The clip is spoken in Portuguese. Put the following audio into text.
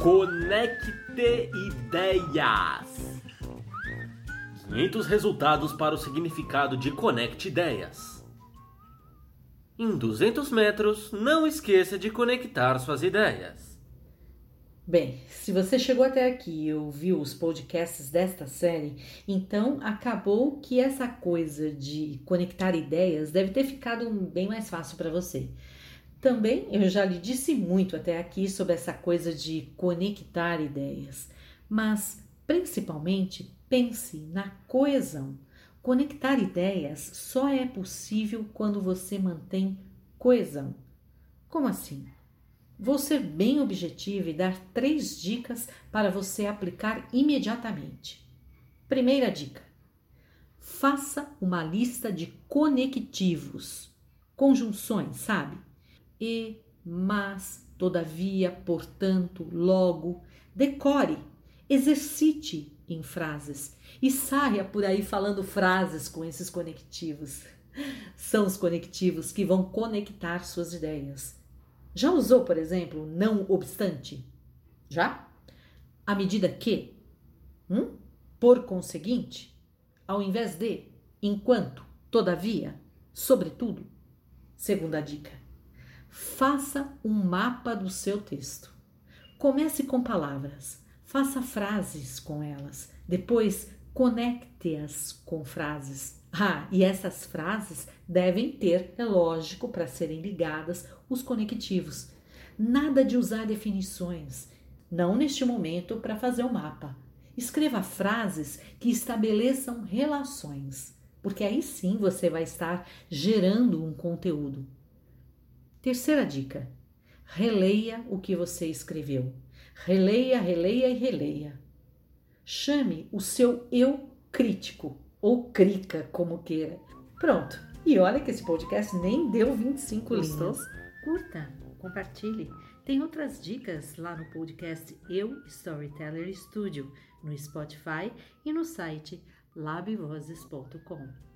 Conecte Ideias. 500 resultados para o significado de Conecte Ideias. Em 200 metros, não esqueça de conectar suas ideias. Bem, se você chegou até aqui e ouviu os podcasts desta série, então acabou que essa coisa de conectar ideias deve ter ficado bem mais fácil para você. Também eu já lhe disse muito até aqui sobre essa coisa de conectar ideias, mas principalmente pense na coesão. Conectar ideias só é possível quando você mantém coesão. Como assim? Vou ser bem objetiva e dar três dicas para você aplicar imediatamente. Primeira dica: faça uma lista de conectivos, conjunções, sabe? E, mas, todavia, portanto, logo. Decore, exercite em frases e saia por aí falando frases com esses conectivos. São os conectivos que vão conectar suas ideias. Já usou, por exemplo, não obstante? Já? À medida que? Hum? Por conseguinte? Ao invés de? Enquanto? Todavia? Sobretudo? Segunda dica Faça um mapa do seu texto. Comece com palavras, faça frases com elas, depois conecte-as com frases. Ah, e essas frases devem ter, é lógico, para serem ligadas, os conectivos. Nada de usar definições, não neste momento para fazer o mapa. Escreva frases que estabeleçam relações, porque aí sim você vai estar gerando um conteúdo. Terceira dica: releia o que você escreveu. Releia, releia e releia. Chame o seu eu crítico ou crica, como queira. Pronto. E olha que esse podcast nem deu 25 Gostou? linhas. Curta, compartilhe. Tem outras dicas lá no podcast Eu Storyteller Studio, no Spotify e no site labvozes.com.